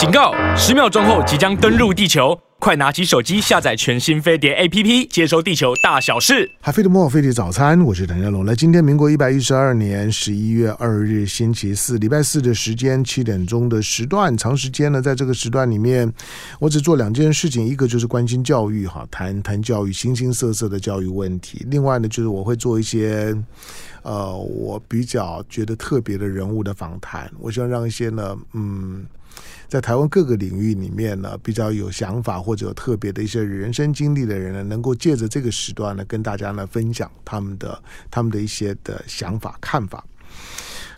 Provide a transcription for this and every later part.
警告！十秒钟后即将登陆地球，快拿起手机下载全新飞碟 APP，接收地球大小事。哈飞的莫飞碟早餐，我是谭家龙。来，今天民国一百一十二年十一月二日星期四，礼拜四的时间七点钟的时段，长时间呢，在这个时段里面，我只做两件事情，一个就是关心教育，哈，谈谈教育，形形色色的教育问题；另外呢，就是我会做一些。呃，我比较觉得特别的人物的访谈，我希望让一些呢，嗯，在台湾各个领域里面呢，比较有想法或者有特别的一些人生经历的人呢，能够借着这个时段呢，跟大家呢分享他们的他们的一些的想法看法。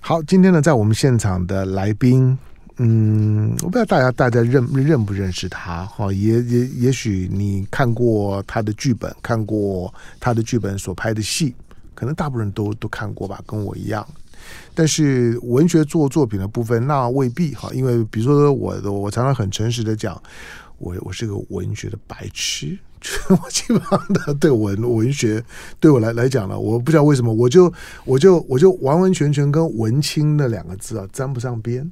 好，今天呢，在我们现场的来宾，嗯，我不知道大家大家认认不认识他哈，也也也许你看过他的剧本，看过他的剧本所拍的戏。可能大部分人都都看过吧，跟我一样。但是文学做作品的部分，那未必哈。因为比如说我，我常常很诚实的讲，我我是个文学的白痴。我基本上的对文文学对我来来讲呢，我不知道为什么，我就我就我就完完全全跟文青那两个字啊沾不上边。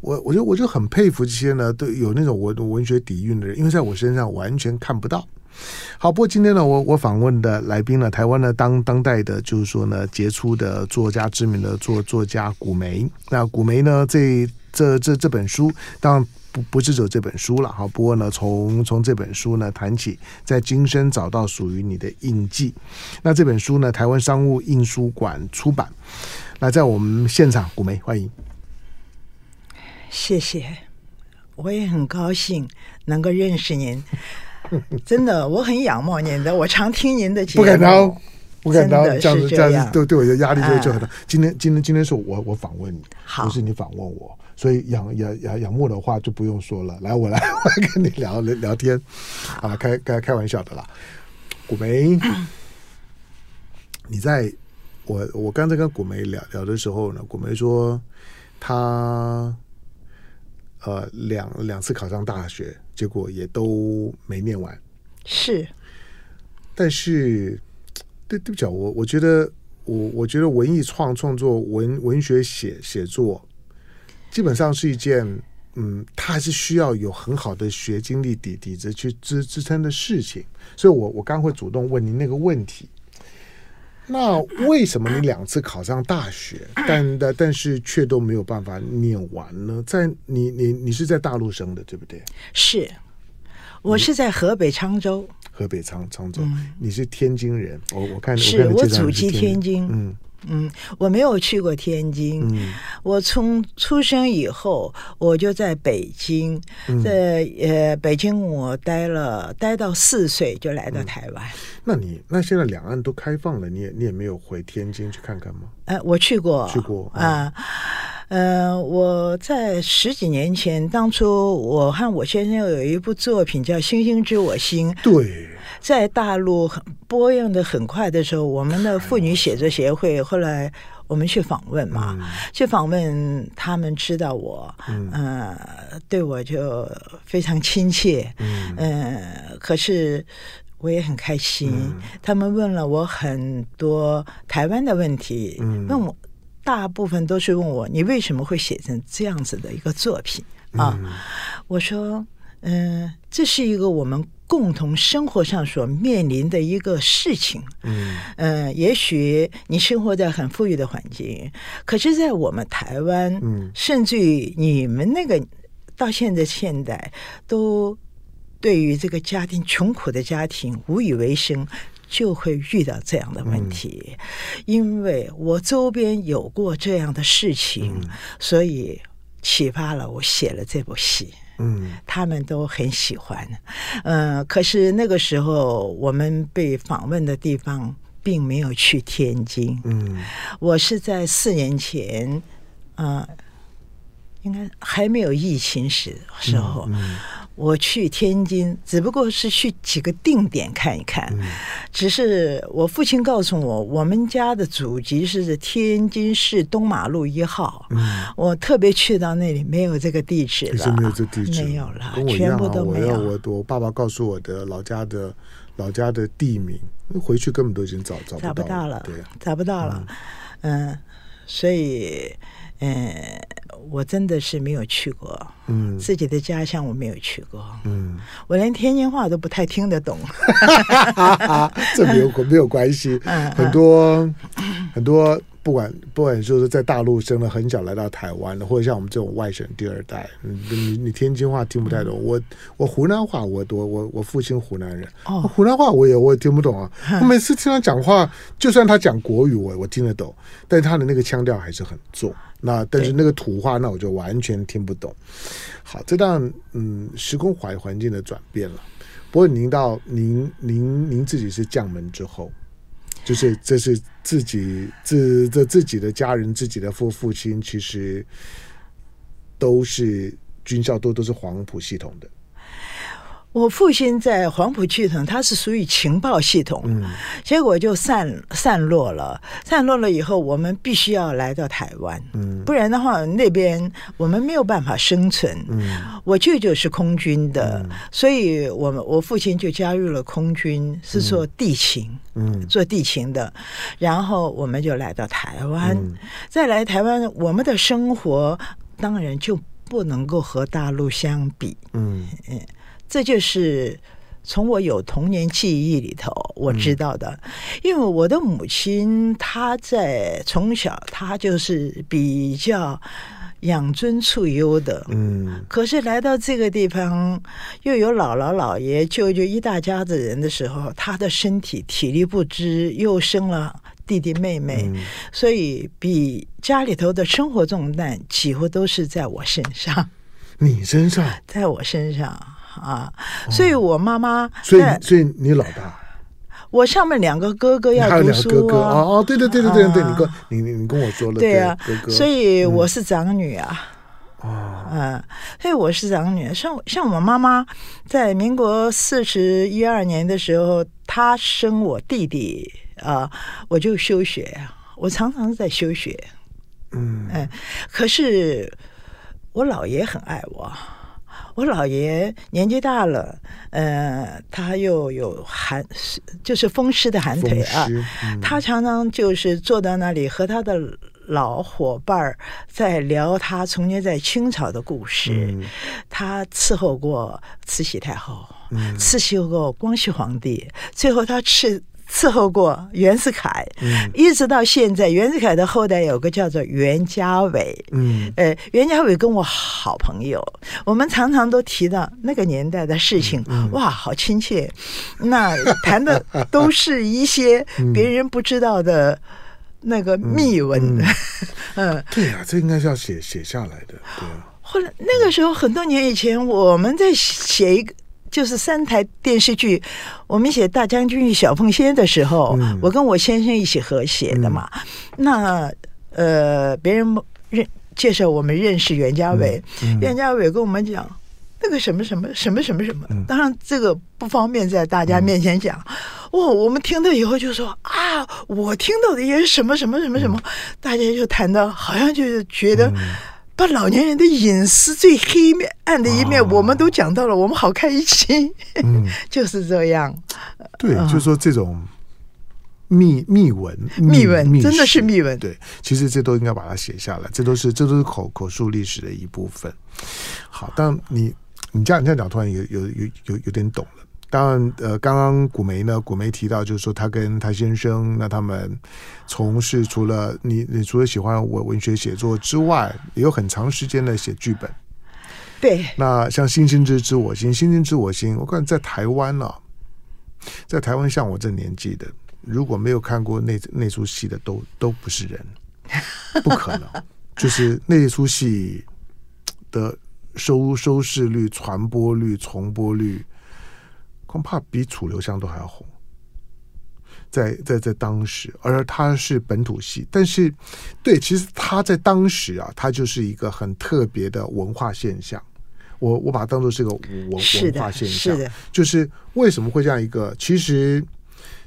我我就我就很佩服这些呢，都有那种文文学底蕴的人，因为在我身上完全看不到。好，不过今天呢，我我访问的来宾呢，台湾呢当当代的，就是说呢杰出的作家、知名的作作家古梅。那古梅呢，这这这这本书，当然不不是只有这本书了哈。不过呢，从从这本书呢谈起，在今生找到属于你的印记。那这本书呢，台湾商务印书馆出版。那在我们现场，古梅欢迎，谢谢，我也很高兴能够认识您。真的，我很仰慕您的，我常听您的节目。不敢当，不敢当，这样子这样子对对我的压力就就很大。嗯、今天今天今天是我我访问你，好不是你访问我，所以仰仰仰仰慕的话就不用说了。来，我来我来跟你聊聊聊天，啊，开开开玩笑的啦。古梅，嗯、你在我我刚才跟古梅聊聊的时候呢，古梅说她。呃，两两次考上大学，结果也都没念完。是，但是对对不起，我我觉得我我觉得文艺创创作文文学写写作，基本上是一件嗯，它还是需要有很好的学经历底底子去支支撑的事情。所以我我刚会主动问您那个问题。那为什么你两次考上大学，但但但是却都没有办法念完呢？在你你你是在大陆生的，对不对？是，我是在河北沧州。河北沧沧州，嗯、你是天津人。我我看是我祖籍天津。嗯。嗯，我没有去过天津。嗯，我从出生以后，我就在北京，嗯、在呃北京，我待了待到四岁，就来到台湾。嗯、那你那现在两岸都开放了，你也你也没有回天津去看看吗？呃，我去过，去过啊。呃，我在十几年前，当初我和我先生有一部作品叫《星星知我心》。对。在大陆很播映的很快的时候，我们的妇女写作协会后来我们去访问嘛，嗯、去访问他们知道我，嗯、呃，对我就非常亲切，嗯、呃，可是我也很开心。嗯、他们问了我很多台湾的问题，嗯、问我大部分都是问我你为什么会写成这样子的一个作品啊？嗯、我说，嗯、呃，这是一个我们。共同生活上所面临的一个事情，嗯，呃，也许你生活在很富裕的环境，可是，在我们台湾，嗯，甚至于你们那个到现在现代，都对于这个家庭穷苦的家庭无以为生，就会遇到这样的问题。嗯，因为我周边有过这样的事情，嗯，所以启发了我写了这部戏。嗯，他们都很喜欢，嗯、呃，可是那个时候我们被访问的地方并没有去天津，嗯，我是在四年前，呃，应该还没有疫情时时候。嗯嗯我去天津，只不过是去几个定点看一看。嗯、只是我父亲告诉我，我们家的祖籍是天津市东马路一号。嗯、我特别去到那里，没有这个地址了，没有这地址，没有了，跟我一样全部都没有。我我我爸爸告诉我的老家的老家的地名，回去根本都已经找找不到了，找不到了，对呀，找不到了。嗯，嗯，所以。嗯，我真的是没有去过，嗯，自己的家乡我没有去过，嗯，我连天津话都不太听得懂，这没有没有关系，很多很多。不管不管就是在大陆生了很小来到台湾的，或者像我们这种外省第二代，你你你天津话听不太懂，我我湖南话我多我我父亲湖南人，哦，湖南话我也我也听不懂啊。我每次听他讲话，就算他讲国语，我我听得懂，但他的那个腔调还是很重。那但是那个土话，那我就完全听不懂。好，这当嗯时空环环境的转变了。不过您到您您您自己是将门之后。就是这是自己自这自己的家人，自己的父父亲，其实都是军校，都都是黄埔系统的。我父亲在黄埔系统，他是属于情报系统，嗯，结果就散散落了。散落了以后，我们必须要来到台湾，嗯，不然的话，那边我们没有办法生存。嗯，我舅舅是空军的，嗯，所以我们我父亲就加入了空军，是做地勤，嗯，做地勤的。然后我们就来到台湾，嗯，再来台湾，我们的生活当然就不能够和大陆相比，嗯。嗯。这就是从我有童年记忆里头我知道的，因为我的母亲她在从小她就是比较养尊处优的，嗯，可是来到这个地方又有姥姥姥爷舅舅一大家子人的时候，她的身体体力不支，又生了弟弟妹妹，所以比家里头的生活重担几乎都是在我身上，你身上，在我身上。啊，所以我妈妈，所以所以你老大，我上面两个哥哥要读书哥哥？哦。哦，对对对对对对，你跟你你你跟我说了，对啊，哥哥，所以我是长女啊，哦，嗯，所以我是长女，像像我妈妈在民国四十一二年的时候，她生我弟弟啊，我就休学，我常常在休学，嗯。嗯，可是我姥爷很爱我。我姥爷年纪大了，呃，他又有寒，就是风湿的寒腿啊。嗯、他常常就是坐到那里和他的老伙伴在聊他从前在清朝的故事。嗯、他伺候过慈禧太后，嗯、伺候过光绪皇帝，最后他吃。伺候过袁世凯，嗯、一直到现在，袁世凯的后代有个叫做袁家伟，嗯，呃，袁家伟跟我好朋友，我们常常都提到那个年代的事情，嗯、哇，好亲切。那谈的都是一些 别人不知道的那个秘闻，嗯，对呀，啊，这应该是要写写下来的，对。啊。后来那个时候很多年以前，我们在写一个。就是三台电视剧，我们写《大将军与小凤仙》的时候，嗯、我跟我先生一起合写的嘛。嗯、那呃，别人认介绍我们认识袁家伟，袁家伟跟我们讲那个什么什么什么什么什么。嗯、当然这个不方便在大家面前讲。哦，我们听到以后就说啊，我听到的也是什么什么什么什么。嗯、大家就谈到，好像就是觉得。嗯把老年人的隐私最黑面暗的一面，我们都讲到了，我们好开心。嗯，就是这样。对，就是说这种秘秘闻，秘闻真的是秘文。对，其实这都应该把它写下来，这都是这都是口口述历史的一部分。好，但你你这样你这样讲，突然有有有有有点懂了。当然，呃，刚刚古梅呢，古梅提到就是说，他跟他先生，那他们从事除了你，你除了喜欢文文学写作之外，也有很长时间的写剧本。对。那像《星星之知我心》，《星星知我心》，我感觉在台湾呢、啊，在台湾像我这年纪的，如果没有看过那那出戏的，都都不是人，不可能。就是那出戏的收收视率、传播率、重播率。恐怕比楚留香都还要红，在在在当时，而他是本土戏，但是对，其实他在当时啊，他就是一个很特别的文化现象。我我把它当做是个文文化现象，就是为什么会这样一个？其实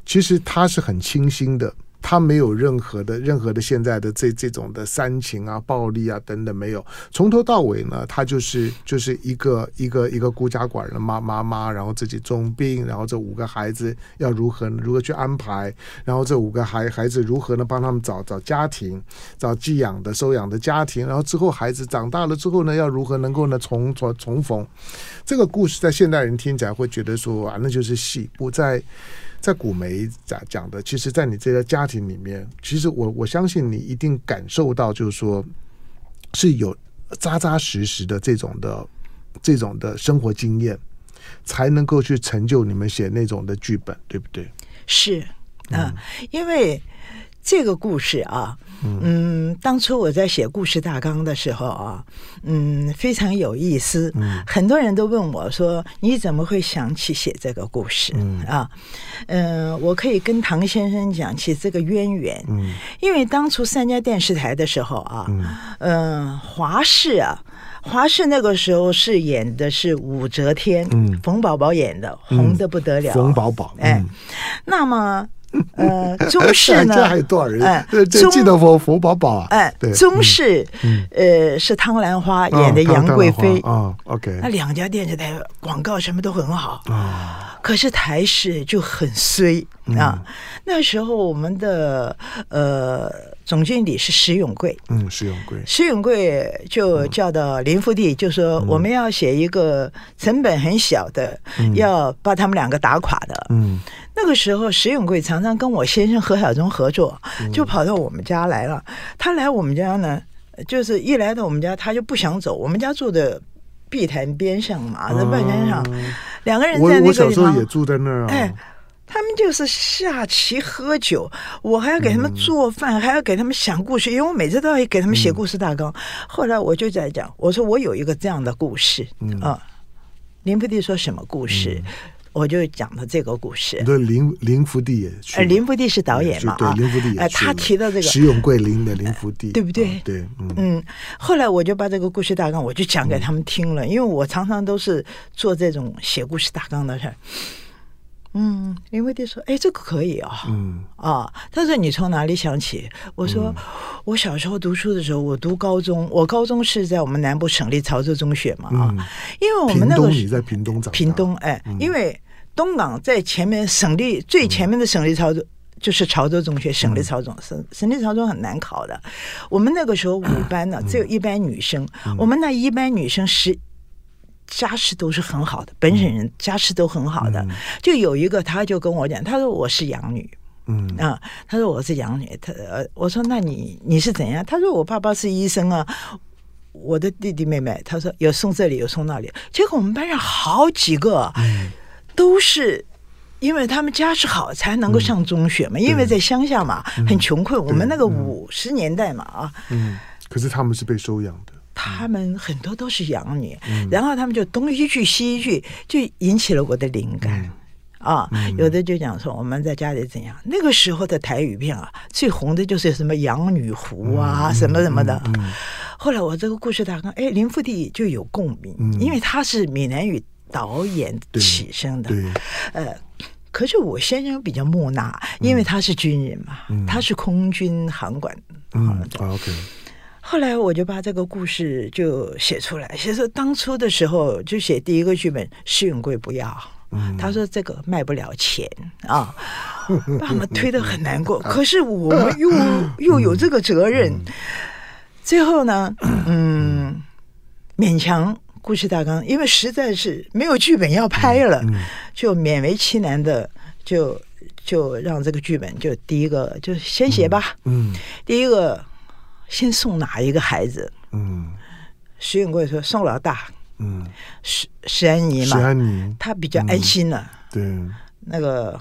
其实他是很清新的，他没有任何的任何的现在的这这种的煽情啊、暴力啊等等没有，从头到尾呢，他就是就是一个一个一个孤家寡人的妈妈妈，然后自己重病，然后这五个孩子要如何如何去安排，然后这五个孩孩子如何呢帮他们找找家庭，找寄养的收养的家庭，然后之后孩子长大了之后呢，要如何能够呢重重重逢，这个故事在现代人听起来会觉得说啊，那就是戏，不在。在古梅讲讲的，其实，在你这个家庭里面，其实我我相信你一定感受到，就是说是有扎扎实实的这种的这种的生活经验，才能够去成就你们写那种的剧本，对不对？是啊，嗯，因为这个故事啊。嗯，当初我在写故事大纲的时候啊，嗯，非常有意思。嗯，很多人都问我说：“你怎么会想起写这个故事？”嗯啊，嗯、呃，我可以跟唐先生讲起这个渊源。嗯，因为当初三家电视台的时候啊，嗯，呃、华视啊，华视那个时候是演的是武则天，嗯，冯宝宝演的，红的不得了。冯宝宝，哎，那么。呃，中视呢？这还有多少人？哎，记得冯冯宝宝啊？哎，中视，呃，是汤兰花演的杨贵妃啊。OK，那两家电视台广告什么都很好啊，可是台视就很衰啊。那时候我们的呃总经理是石永贵，嗯，石永贵，石永贵就叫到林福地，就说我们要写一个成本很小的，要把他们两个打垮的，嗯。那个时候，石永贵常常跟我先生何小忠合作，就跑到我们家来了。他来我们家呢，就是一来到我们家，他就不想走。我们家住的碧潭边上嘛，在半山上，两个人在那个地方。我小时候也住在那儿。哎，他们就是下棋喝酒，我还要给他们做饭，还要给他们想故事，因为我每次都要给他们写故事大纲。后来我就在讲，我说我有一个这样的故事啊。林福地说什么故事？我就讲了这个故事。对，林林福地也去。呃，林福地是导演嘛？对，林福地也去。哎，他提到这个徐永贵林的林福地，对不对？对，嗯。后来我就把这个故事大纲我就讲给他们听了，因为我常常都是做这种写故事大纲的事儿。嗯，林福地说：“哎，这个可以啊。”嗯啊，他说：“你从哪里想起？”我说：“我小时候读书的时候，我读高中，我高中是在我们南部省立潮州中学嘛啊，因为我们那个你在屏东长，屏东哎，因为。东港在前面，省立最前面的省立潮州就是潮州中学，省立潮中省省立潮中很难考的。我们那个时候五班呢，只有一班女生。我们那一班女生是家世都是很好的，本省人家世都很好的。就有一个，他就跟我讲，他说我是养女，嗯啊，他说我是养女。他呃，我说那你你是怎样？他说我爸爸是医生啊，我的弟弟妹妹，他说有送这里有送那里。结果我们班上好几个。都是因为他们家世好才能够上中学嘛，因为在乡下嘛，很穷困。我们那个五十年代嘛啊，嗯，可是他们是被收养的，他们很多都是养女，然后他们就东一句西一句，就引起了我的灵感啊。有的就讲说我们在家里怎样，那个时候的台语片啊，最红的就是什么养女湖啊，什么什么的。后来我这个故事大纲，哎，林富弟就有共鸣，因为他是闽南语。导演起身的，呃，可是我先生比较木讷，因为他是军人嘛，嗯、他是空军航管。嗯，OK。后来我就把这个故事就写出来，写说当初的时候就写第一个剧本，施永贵不要，嗯、他说这个卖不了钱啊，把我们推得很难过。可是我们又又有这个责任，嗯、最后呢，嗯，勉强。故事大纲，因为实在是没有剧本要拍了，嗯嗯、就勉为其难的就就让这个剧本就第一个就先写吧。嗯，嗯第一个先送哪一个孩子？嗯，徐永贵说送老大。嗯，石石安妮嘛，石安妮，他比较安心了。嗯、对，那个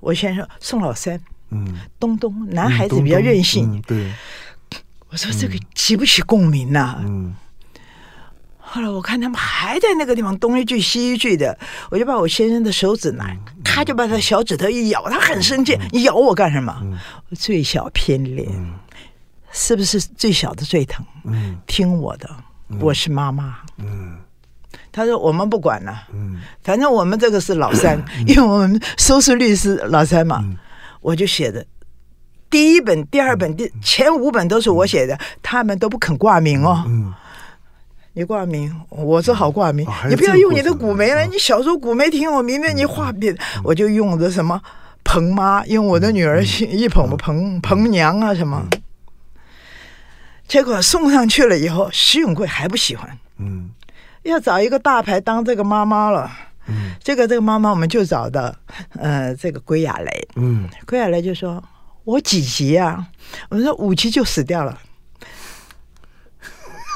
我先说送老三。嗯，东东男孩子比较任性。对，我说这个起不起共鸣呐、啊？嗯。后来我看他们还在那个地方东一句西一句的，我就把我先生的手指拿，他就把他小指头一咬，他很生气，你咬我干什么？最小偏脸，是不是最小的最疼？听我的，我是妈妈。他说我们不管了，反正我们这个是老三，因为我们收视率是老三嘛，我就写的第一本、第二本、第前五本都是我写的，他们都不肯挂名哦。嗯，你挂名，我是好挂名。哦你不要用你的古梅了，你小时候古梅挺有名的，你画别的，我就用的什么彭妈，用我的女儿姓一捧彭彭娘啊什么。结果送上去了以后，石永贵还不喜欢，嗯要找一个大牌当这个妈妈了。嗯这个这个妈妈，我们就找的，呃，这个归亚蕾。嗯，归亚蕾就说：“我几级啊？”我们说五级就死掉了。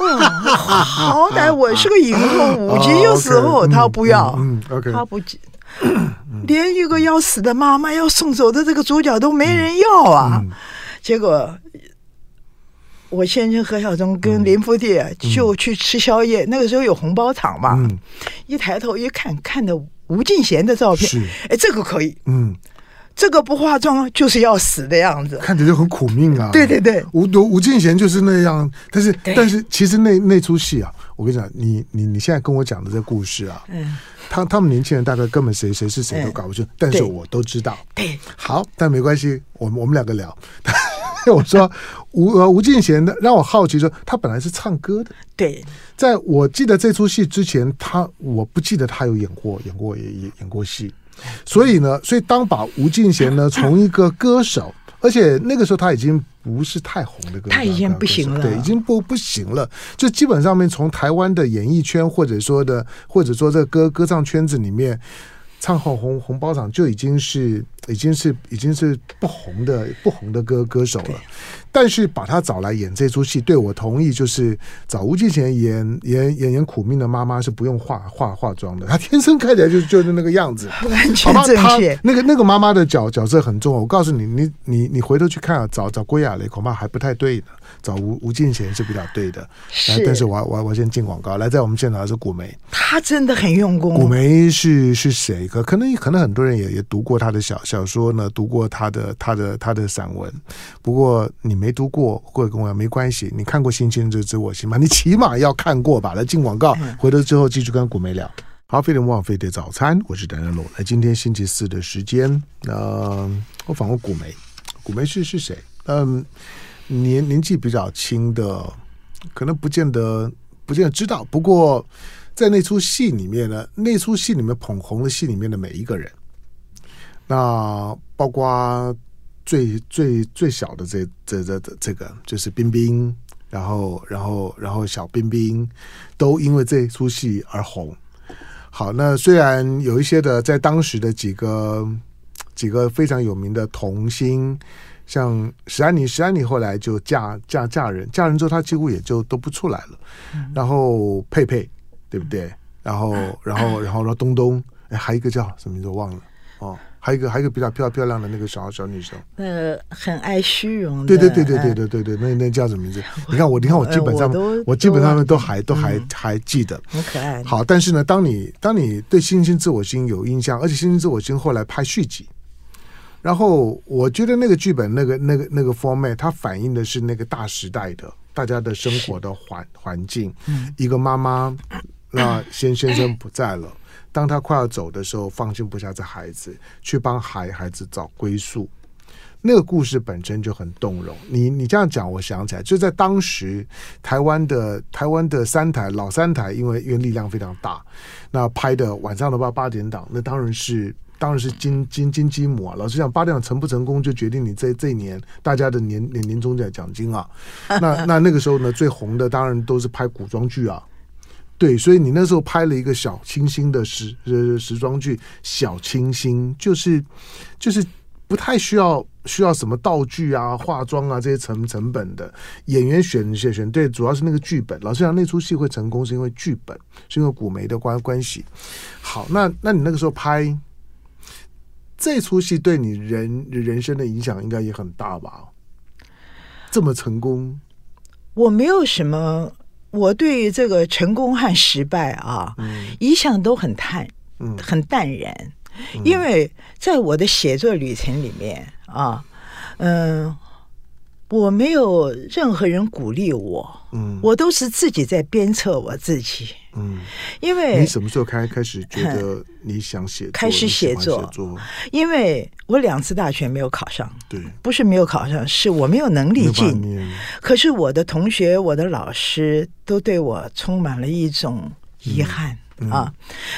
哇，好歹我是个影后，五集就死后，他不要，嗯，OK 他不，连一个要死的妈妈要送走的这个主角都没人要啊。结果，我先生何小忠跟林福弟就去吃宵夜，那个时候有红包场嘛，一抬头一看，看的吴敬贤的照片，哎，这个可以，嗯，这个不化妆就是要死的样子。看着就很苦命啊。对对对，吴吴吴敬贤就是那样，但是但是其实那那出戏啊，我跟你讲，你你你现在跟我讲的这个故事啊，嗯，他他们年轻人大概根本谁谁是谁都搞不清，但是我都知道。对，好，但没关系，我们我们两个聊。我说吴呃吴敬贤的让我好奇说，他本来是唱歌的，对，在我记得这出戏之前，他我不记得他有演过演过演演演过戏，所以呢，所以当把吴敬贤呢 从一个歌手，而且那个时候他已经不是太红的歌手，他已经不行了对，已经不不行了，就基本上面从台湾的演艺圈或者说的或者说这个歌歌唱圈子里面。唱红红红包场就已经是已经是已经是不红的不红的歌歌手了，但是把他找来演这出戏，对我同意，就是找吴敬贤演演演演苦命的妈妈是不用化化化妆的，她天生看起来就就是那个样子，完全好？正确。那个那个妈妈的角角色很重要，我告诉你，你你你回头去看啊，找找郭亚蕾恐怕还不太对的，找吴吴敬贤是比较对的。是但是我我我先进广告，来，在我们现场的是古梅。她真的很用功。古梅是是谁？可可能可能很多人也也读过他的小小说呢，读过他的他的他的散文。不过你没读过，或者跟我讲没关系。你看过《星星之知我心》吗？你起码要看过吧。来进广告，回头之后继续跟古梅聊。好，飞碟莫忘非得早餐，我是邓仁龙。来，今天星期四的时间，呃，我访问古梅。古梅是是谁？嗯，年年纪比较轻的，可能不见得不见得知道。不过。在那出戏里面呢，那出戏里面捧红了戏里面的每一个人，那包括最最最小的这这这这这个就是冰冰，然后然后然后小冰冰都因为这出戏而红。好，那虽然有一些的在当时的几个几个非常有名的童星，像石安妮，石安妮后来就嫁嫁嫁人，嫁人之后她几乎也就都不出来了。然后佩佩。对不对？然后，然后，然后，然后东东，哎，还有一个叫什么名字我忘了哦，还有一个，还有一个比较漂漂亮的那个小小女生，呃，很爱虚荣的。对对对对对对对对，那那叫什么名字？你看我，你看我基本上，我，我基本上都还都还、嗯、还记得，很可爱。好，但是呢，当你当你对《星星自我心》有印象，而且《星星自我心》后来拍续集，然后我觉得那个剧本那个那个那个 format，它反映的是那个大时代的大家的生活的环环境，嗯、一个妈妈。那先先生不在了，当他快要走的时候，放心不下这孩子，去帮孩孩子找归宿。那个故事本身就很动容。你你这样讲，我想起来，就在当时台湾的台湾的三台老三台，因为因为力量非常大，那拍的晚上的八八点档，那当然是当然是金金金鸡母啊。老实讲，八点档成不成功，就决定你这这一年大家的年年年终奖奖金啊。那那那个时候呢，最红的当然都是拍古装剧啊。对，所以你那时候拍了一个小清新的时时装剧，小清新就是就是不太需要需要什么道具啊、化妆啊这些成成本的演员选选选对，主要是那个剧本。老实讲，那出戏会成功是因为剧本，是因为古梅的关关系。好，那那你那个时候拍这出戏，对你人人生的影响应该也很大吧？这么成功，我没有什么。我对这个成功和失败啊，嗯、一向都很淡，嗯、很淡然，嗯、因为在我的写作旅程里面啊，嗯、呃，我没有任何人鼓励我，嗯，我都是自己在鞭策我自己，嗯，因为你什么时候开开始觉得你想写作，开始写作，写作？因为我两次大学没有考上，对，不是没有考上，是我没有能力进。可是我的同学、我的老师都对我充满了一种遗憾、嗯。嗯、啊。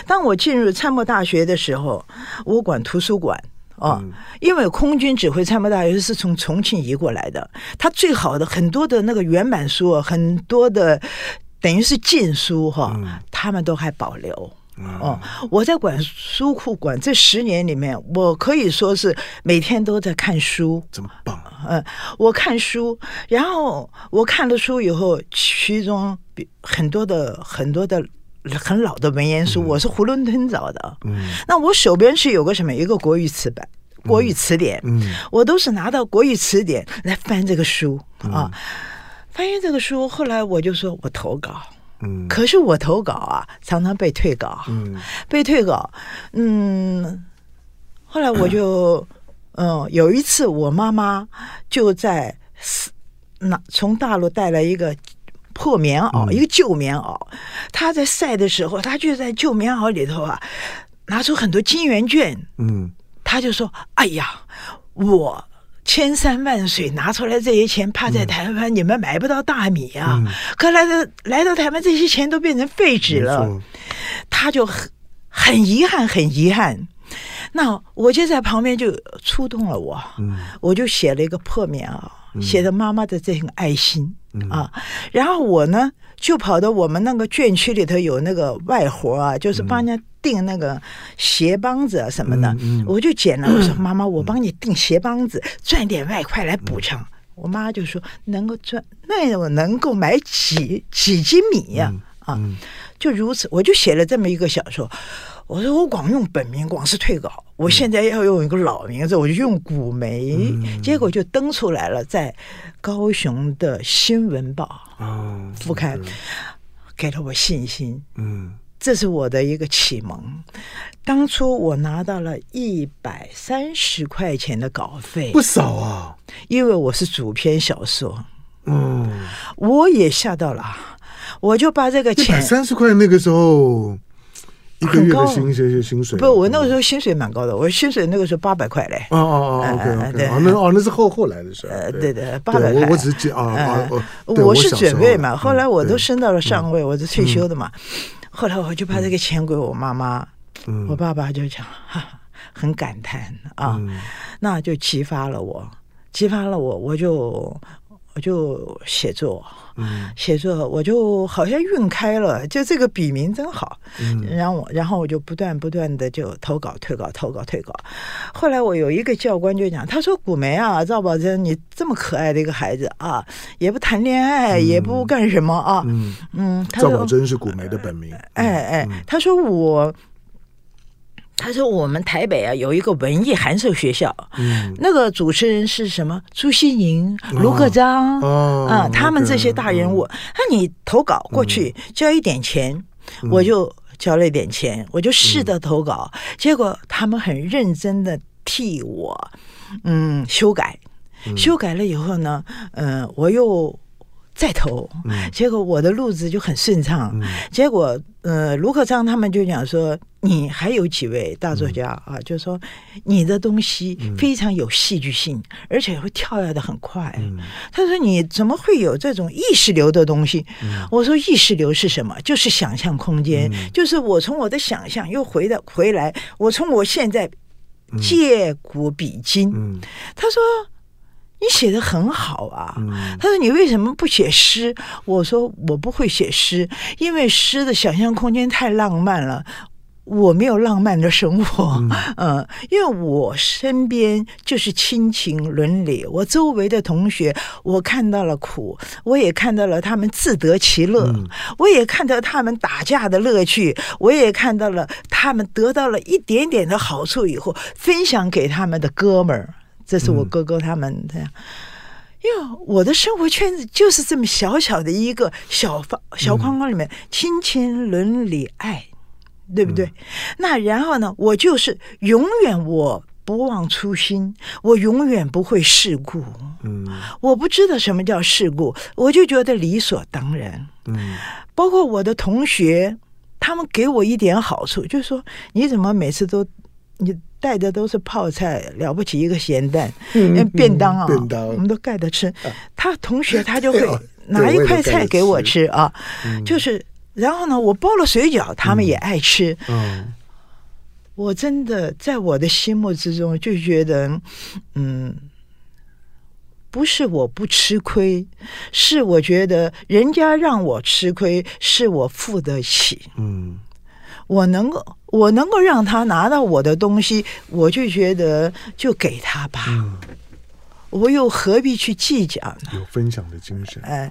当我进入参谋大学的时候，我管图书馆。哦，因为空军指挥参谋大学是从重庆移过来的，他最好的很多的那个原版书，很多的等于是禁书哈，他们都还保留。哦，我在管书库管这十年里面，我可以说是每天都在看书，这么棒。嗯，我看书，然后我看了书以后，其中很多的很多的很老的文言书，我是囫囵吞枣的。嗯，那我手边是有个什么？一个国语词版。国语词典，嗯，我都是拿到国语词典来翻这个书啊，翻译这个书。后来我就说我投稿，嗯，可是我投稿啊，常常被退稿，嗯，被退稿，嗯。后来我就，嗯，有一次我妈妈就在那从大陆带来一个破棉袄，一个旧棉袄，他在晒的时候，他就在旧棉袄里头啊，拿出很多金圆券，嗯。他就说：“哎呀，我千山万水拿出来这些钱，怕在台湾你们买不到大米啊！嗯、可来到来到台湾，这些钱都变成废纸了。”他就很很遗憾，很遗憾。那我就在旁边就触动了我，嗯、我就写了一个破棉袄，嗯、写着妈妈的这份爱心、嗯、啊。然后我呢，就跑到我们那个卷区里头有那个外活啊，就是帮人家。订那个鞋帮子啊什么的，我就捡了。我说：“妈妈，我帮你订鞋帮子，赚点外快来补偿。嗯”我妈就说：“能够赚，那我能够买几几斤米呀？”啊，就如此，我就写了这么一个小说。我说：“我光用本名，光是退稿。我现在要用一个老名字，我就用古梅。嗯”结果就登出来了，在高雄的新闻报副刊，哦、给了我信心。嗯。这是我的一个启蒙。当初我拿到了一百三十块钱的稿费，不少啊。因为我是主编小说，嗯，我也吓到了。我就把这个钱，一百三十块那个时候一个月的薪薪薪水，不，我那个时候薪水蛮高的，我薪水那个时候八百块嘞。哦哦哦，OK OK，那哦那是后后来的事。呃，对对，八百块。我我只是啊啊，我是准备嘛，后来我都升到了上位，我是退休的嘛。后来我就把这个钱给我妈妈，嗯、我爸爸就讲哈，很感叹啊，嗯、那就激发了我，激发了我，我就我就写作，嗯、写作我就好像晕开了，就这个笔名真好，嗯、然后然后我就不断不断的就投稿退稿投稿退稿，后来我有一个教官就讲，他说古梅啊，赵宝珍你这么可爱的一个孩子啊，也不谈恋爱，嗯、也不干什么啊，嗯。嗯，赵宝珍是古梅的本名。哎哎，他说我，他说我们台北啊有一个文艺函授学校，嗯，那个主持人是什么？朱西宁、卢克章啊，他们这些大人物。那你投稿过去交一点钱，我就交了一点钱，我就试着投稿，结果他们很认真的替我嗯修改，修改了以后呢，嗯，我又。再投，结果我的路子就很顺畅。嗯、结果，呃，卢克章他们就讲说，你还有几位大作家、嗯、啊，就说你的东西非常有戏剧性，嗯、而且会跳跃的很快。嗯、他说你怎么会有这种意识流的东西？嗯、我说意识流是什么？就是想象空间，嗯、就是我从我的想象又回到回来，我从我现在借古比今。嗯、他说。你写的很好啊，他说你为什么不写诗？我说我不会写诗，因为诗的想象空间太浪漫了，我没有浪漫的生活。嗯，因为我身边就是亲情伦理，我周围的同学，我看到了苦，我也看到了他们自得其乐，嗯、我也看到他们打架的乐趣，我也看到了他们得到了一点点的好处以后，分享给他们的哥们儿。这是我哥哥他们这样，因为我的生活圈子就是这么小小的一个小方小框框里面，亲情、伦理、爱，对不对？那然后呢，我就是永远我不忘初心，我永远不会世故。嗯，我不知道什么叫世故，我就觉得理所当然。嗯，包括我的同学，他们给我一点好处，就是说你怎么每次都你带的都是泡菜，了不起一个咸蛋，嗯，便当啊，便当我们都盖着吃。他同学他就会 拿一块菜给我吃啊，就是。然后呢，我包了水饺，他们也爱吃。嗯，嗯，我真的在我的心目之中就觉得，嗯，不是我不吃亏，是我觉得人家让我吃亏，是我付得起。嗯，我能够，我能够让他拿到我的东西，我就觉得就给他吧。嗯，我又何必去计较呢？有分享的精神。哎，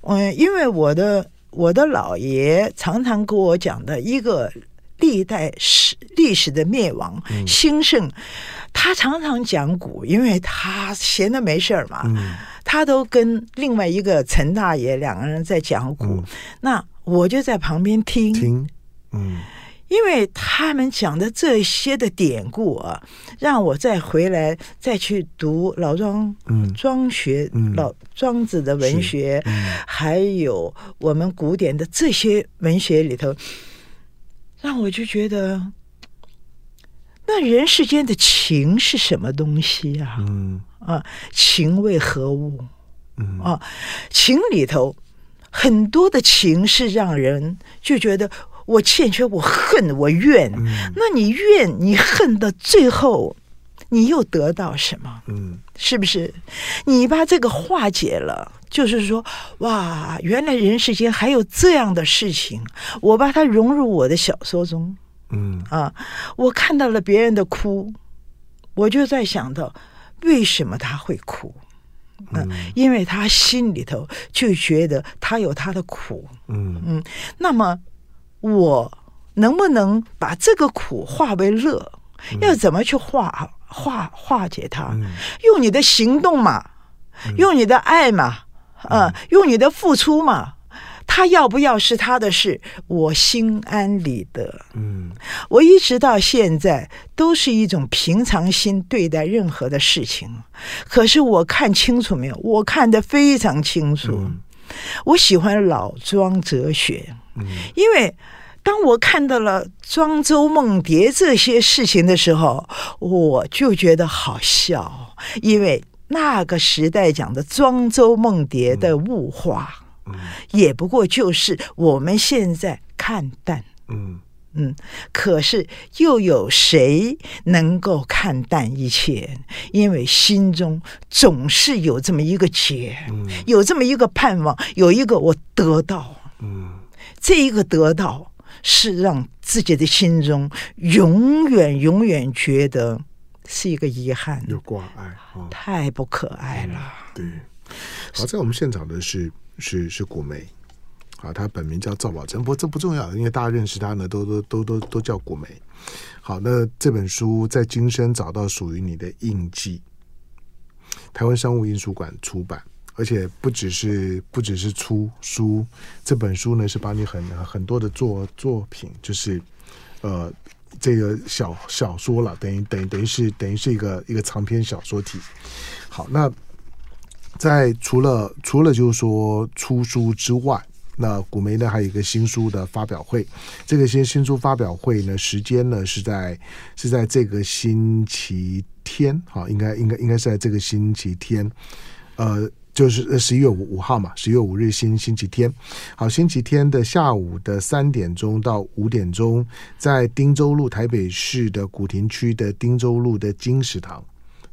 嗯，因为我的。我的姥爷常常跟我讲的一个历代史历史的灭亡兴盛，他常常讲古，因为他闲的没事儿嘛，他都跟另外一个陈大爷两个人在讲古，那我就在旁边听。听，嗯。因为他们讲的这些的典故啊，让我再回来再去读老庄，嗯，庄学，嗯、老庄子的文学，嗯、还有我们古典的这些文学里头，让我就觉得，那人世间的情是什么东西啊？嗯啊，情为何物？嗯啊，情里头很多的情是让人就觉得。我欠缺，我恨，我怨。嗯、那你怨，你恨的最后，你又得到什么？嗯，是不是？你把这个化解了，就是说，哇，原来人世间还有这样的事情。我把它融入我的小说中。嗯啊，我看到了别人的哭，我就在想到，为什么他会哭？嗯，因为他心里头就觉得他有他的苦。嗯嗯，那么。我能不能把这个苦化为乐？要怎么去化化化解它？用你的行动嘛，用你的爱嘛，啊，用你的付出嘛。他要不要是他的事，我心安理得。嗯，我一直到现在都是一种平常心对待任何的事情。可是我看清楚没有？我看得非常清楚。我喜欢老庄哲学。因为当我看到了庄周梦蝶这些事情的时候，我就觉得好笑。因为那个时代讲的庄周梦蝶的物化，也不过就是我们现在看淡。嗯嗯，可是又有谁能够看淡一切？因为心中总是有这么一个结，有这么一个盼望，有一个我得到。嗯。这一个得到是让自己的心中永远永远觉得是一个遗憾，有挂碍，哦、太不可爱了。对，好，在我们现场的是是是古梅，啊，他本名叫赵宝珍，不过这不重要，因为大家认识他呢，都都都都都叫古梅。好，那这本书在今生找到属于你的印记，台湾商务印书馆出版。而且不只是不只是出书，这本书呢是把你很很多的作作品，就是呃这个小小说了，等于等于等于是等于是一个一个长篇小说体。好，那在除了除了就是说出书之外，那古梅呢还有一个新书的发表会。这个新新书发表会呢，时间呢是在是在这个星期天，好，应该应该应该是在这个星期天，呃。就是呃十一月五五号嘛，十一月五日星星期天，好，星期天的下午的三点钟到五点钟，在汀州路台北市的古亭区的汀州路的金石堂，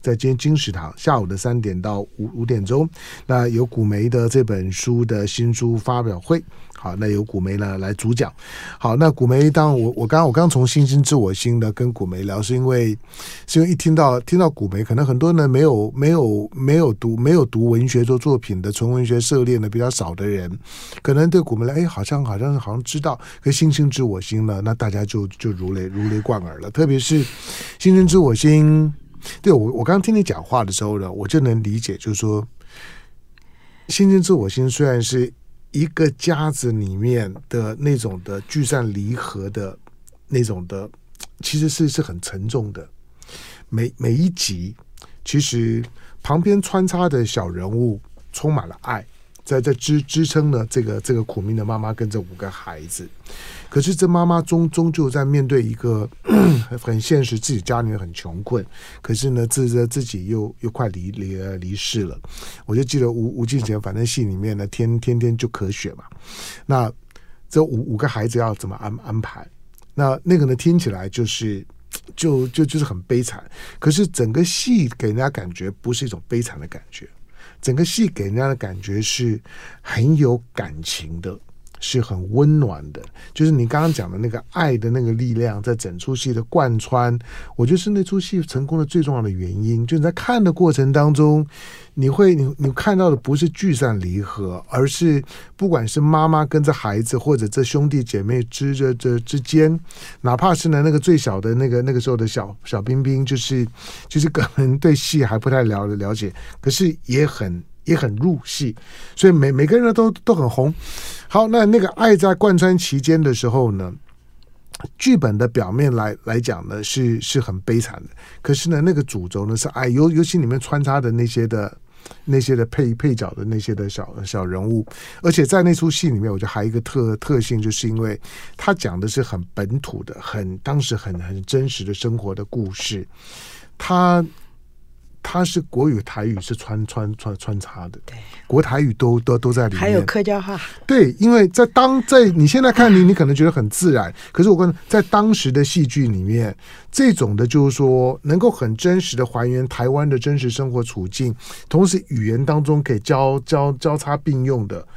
在金金石堂下午的三点到五五点钟，那有古梅的这本书的新书发表会。好，那由古梅呢来主讲。好，那古梅，当我我刚刚我刚从《星星知我心》呢跟古梅聊，是因为是因为一听到听到古梅，可能很多人没有没有没有读没有读文学做作品的纯文学涉猎的比较少的人，可能对古梅来，哎，好像好像好像知道。可《星星知我心》呢，那大家就就如雷如雷贯耳了。特别是《星星知我心》，对我我刚刚听你讲话的时候呢，我就能理解，就是说，《星星知我心》虽然是。一个家子里面的那种的聚散离合的那种的，其实是是很沉重的。每每一集，其实旁边穿插的小人物充满了爱，在在支支撑了这个这个苦命的妈妈跟这五个孩子。可是这妈妈终终究在面对一个 很现实，自己家里面很穷困，可是呢，自自自己又又快离离离世了。我就记得吴吴敬贤，反正戏里面呢，天天天就咳血嘛。那这五五个孩子要怎么安安排？那那个呢，听起来就是 就就就是很悲惨。可是整个戏给人家感觉不是一种悲惨的感觉，整个戏给人家的感觉是很有感情的。是很温暖的，就是你刚刚讲的那个爱的那个力量，在整出戏的贯穿，我觉得是那出戏成功的最重要的原因。就你在看的过程当中，你会你你看到的不是聚散离合，而是不管是妈妈跟着孩子，或者这兄弟姐妹之这这之间，哪怕是呢那个最小的那个那个时候的小小彬彬，就是就是可能对戏还不太了了解，可是也很。也很入戏，所以每每个人都都很红。好，那那个爱在贯穿期间的时候呢，剧本的表面来来讲呢是是很悲惨的，可是呢那个主轴呢是爱，尤尤其里面穿插的那些的那些的配配角的那些的小小人物，而且在那出戏里面，我觉得还有一个特特性，就是因为他讲的是很本土的、很当时很很真实的生活的故事，他。它是国语、台语是穿穿穿穿插的，对，国台语都都都在里面，还有客家话。对，因为在当在你现在看你，你可能觉得很自然，可是我跟在当时的戏剧里面，这种的就是说能够很真实的还原台湾的真实生活处境，同时语言当中可以交交交叉并用的，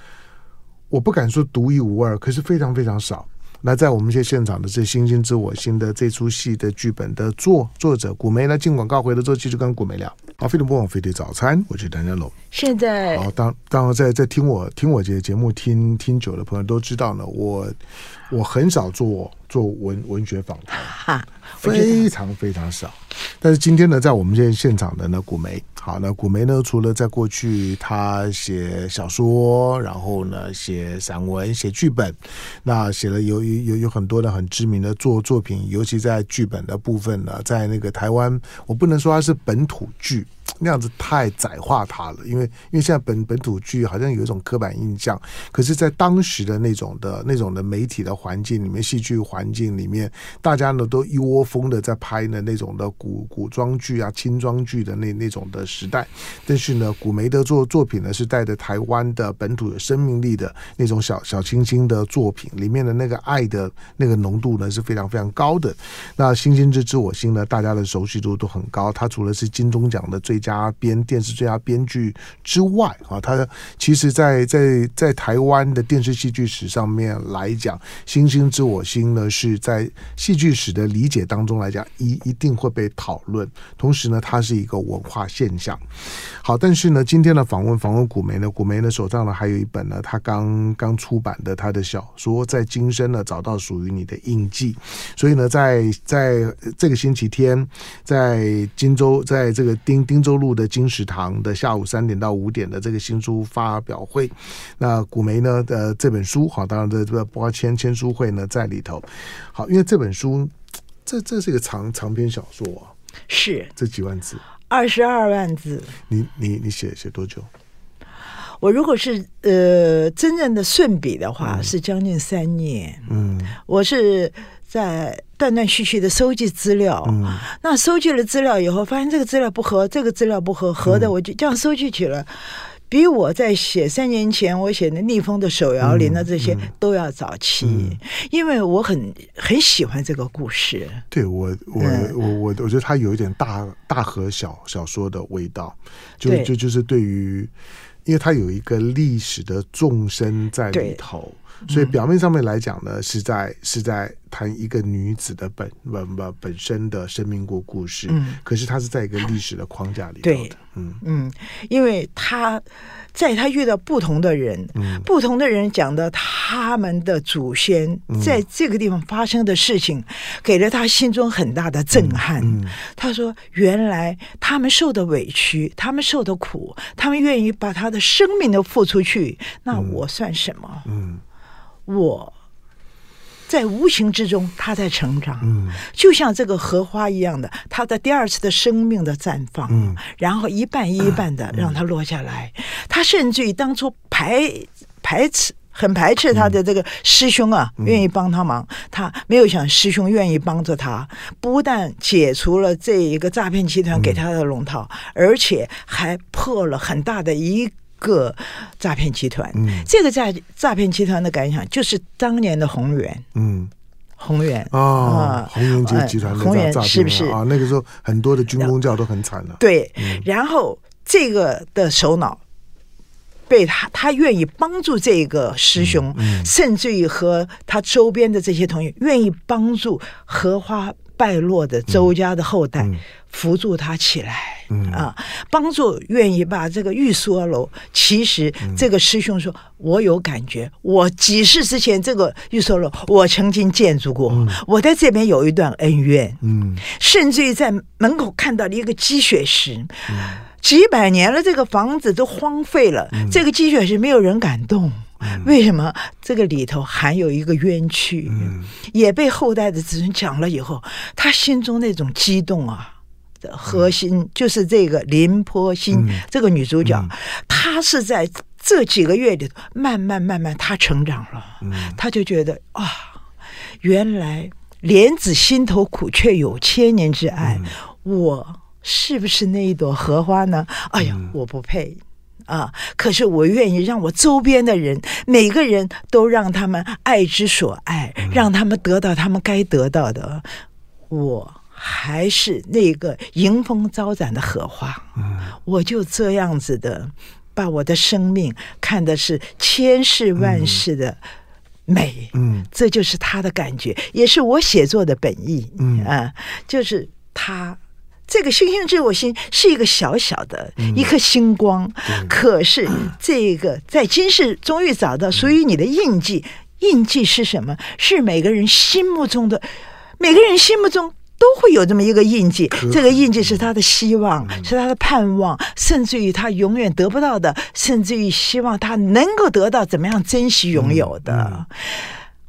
我不敢说独一无二，可是非常非常少。那在我们现现场的这《星星知我心》的这出戏的剧本的作作者古梅呢进广告回来之后，继续跟古梅聊。好，飞碟播网飞碟早餐，我是谭家龙。现在好，当当然在在听我听我这节目听听久的朋友都知道呢，我我很少做做文文学访谈，非常非常少。但是今天呢，在我们现在现场的呢，古梅。好，那古梅呢？除了在过去他写小说，然后呢写散文、写剧本，那写了有有有很多的很知名的作作品，尤其在剧本的部分呢，在那个台湾，我不能说它是本土剧。那样子太窄化它了，因为因为现在本本土剧好像有一种刻板印象，可是，在当时的那种的那种的媒体的环境里面，戏剧环境里面，大家呢都一窝蜂的在拍呢那种的古古装剧啊、轻装剧的那那种的时代。但是呢，古梅的作作品呢是带着台湾的本土的生命力的那种小小清新的作品，里面的那个爱的那个浓度呢是非常非常高的。那《星星之知我心》呢，大家的熟悉度都很高。它除了是金钟奖的最佳编电视最佳编剧之外啊，他其实在，在在台湾的电视戏剧史上面来讲，《星星知我心》呢是在戏剧史的理解当中来讲，一一定会被讨论。同时呢，它是一个文化现象。好，但是呢，今天的访问访问古梅呢，古梅呢手上呢还有一本呢，他刚刚出版的他的小说，在今生呢找到属于你的印记。所以呢，在在这个星期天，在荆州，在这个丁丁州。路的金石堂的下午三点到五点的这个新书发表会，那古梅呢的这本书好，当然这这包括签签书会呢在里头。好，因为这本书这这是一个长长篇小说啊，是这几万字，二十二万字。你你你写写多久？我如果是呃真正的顺笔的话，是将近三年。嗯，我是。在断断续续的收集资料，嗯、那收集了资料以后，发现这个资料不合，这个资料不合，合的我就这样收集起来，比我在写三年前我写的逆风的手摇铃的这些都要早期，嗯。嗯、因为我很很喜欢这个故事。对我，我我我我觉得它有一点大大和小小说的味道，就就就是对于，因为它有一个历史的纵深在里头。所以表面上面来讲呢，是在是在谈一个女子的本本本本身的生命过故事，嗯，可是她是在一个历史的框架里头的，对，嗯。嗯，因为她在她遇到不同的人，嗯，不同的人讲的他们的祖先在这个地方发生的事情，给了她心中很大的震撼。嗯，她说：“原来他们受的委屈，他们受的苦，他们愿意把他的生命都付出去，那我算什么？”嗯。我在无形之中，他在成长，嗯，就像这个荷花一样的，他的第二次的生命的绽放，嗯，然后一半一半的让它落下来。他甚至于当初排排斥，很排斥他的这个师兄啊，愿意帮他忙，他没有想师兄愿意帮着他，不但解除了这一个诈骗集团给他的龙套，而且还破了很大的一。个诈骗集团，嗯、这个诈诈骗集团的感想就是当年的宏源，嗯，宏源。啊，宏源集集团的诈骗、呃、是不是？啊？那个时候很多的军工教都很惨了。对，嗯、然后这个的首脑被他，他愿意帮助这个师兄，嗯嗯、甚至于和他周边的这些同学愿意帮助荷花败落的周家的后代。扶助他起来，嗯啊，帮助愿意把这个玉梭楼。其实这个师兄说：“我有感觉，我几世之前这个玉梭楼，我曾经建筑过，嗯、我在这边有一段恩怨。”嗯，甚至于在门口看到了一个积雪石，嗯、几百年了，这个房子都荒废了，嗯、这个积雪石没有人敢动，嗯、为什么？这个里头含有一个冤屈，嗯、也被后代的子孙讲了以后，他心中那种激动啊。的核心就是这个林坡心，嗯、这个女主角，嗯、她是在这几个月里慢慢慢慢，她成长了，嗯、她就觉得啊，原来莲子心头苦，却有千年之爱。嗯、我是不是那一朵荷花呢？哎呀，我不配啊！可是我愿意让我周边的人，每个人都让他们爱之所爱，嗯、让他们得到他们该得到的。我。还是那个迎风招展的荷花，嗯，我就这样子的把我的生命看的是千世万世的美，嗯，这就是他的感觉，也是我写作的本意，嗯啊，就是他这个星星之我心是一个小小的一颗星光，嗯，可是这个在今世终于找到属于你的印记，印记是什么？是每个人心目中的，每个人心目中。都会有这么一个印记，这个印记是他的希望，是他的盼望，甚至于他永远得不到的，甚至于希望他能够得到，怎么样珍惜拥有的。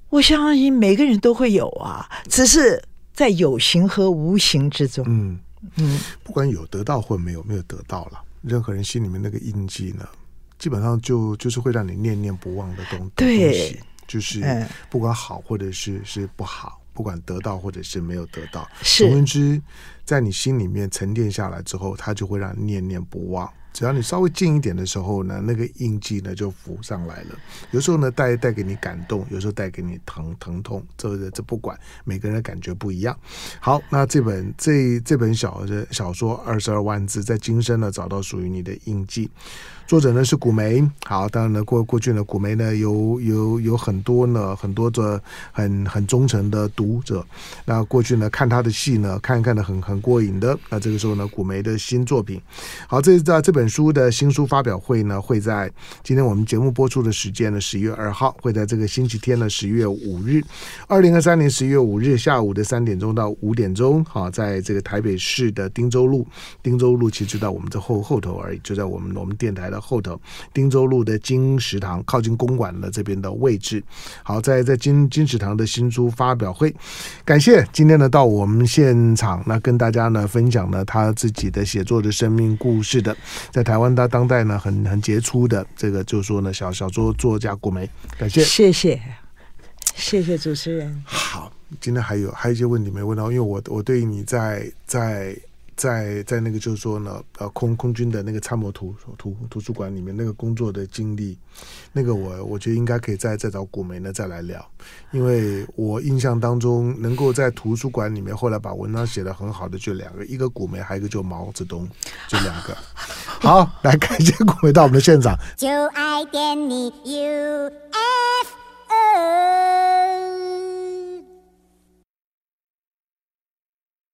我相信每个人都会有啊，只是在有形和无形之中。嗯嗯，不管有得到或没有没有得到了，任何人心里面那个印记呢，基本上就就是会让你念念不忘的东东西，对，就是不管好或者是是不好。不管得到或者是没有得到，是总之，在你心里面沉淀下来之后，它就会让你念念不忘。只要你稍微近一点的时候呢，那个印记呢就浮上来了。有时候呢带带给你感动，有时候带给你疼疼痛，这个这不管，每个人的感觉不一样。好，那这本这这本小的小说二十二万字，在今生呢找到属于你的印记。作者呢是古梅，好，当然呢过过去呢古梅呢有有有很多呢很多的很很忠诚的读者，那过去呢看他的戏呢看看的很很过瘾的，那这个时候呢古梅的新作品，好，这在这本书的新书发表会呢会在今天我们节目播出的时间呢十一月二号，会在这个星期天呢十一月五日，二零二三年十一月五日下午的三点钟到五点钟，好，在这个台北市的汀州路，汀州路其实就在我们这后后头而已，就在我们我们电台的。后头，汀州路的金石堂靠近公馆的这边的位置。好，在在金金石堂的新书发表会，感谢今天呢到我们现场，那跟大家呢分享了他自己的写作的生命故事的，在台湾他当代呢很很杰出的这个就是说呢小小说作家古梅，感谢，谢谢，谢谢主持人。好，今天还有还有一些问题没问到，因为我我对你在在。在在那个就是说呢，呃，空空军的那个参谋图图图书馆里面那个工作的经历，那个我我觉得应该可以再再找古梅呢再来聊，因为我印象当中能够在图书馆里面后来把文章写得很好的就两个，一个古梅，还有一个就毛泽东，就两个。好，来感谢古梅到我们的现场。就爱点你 U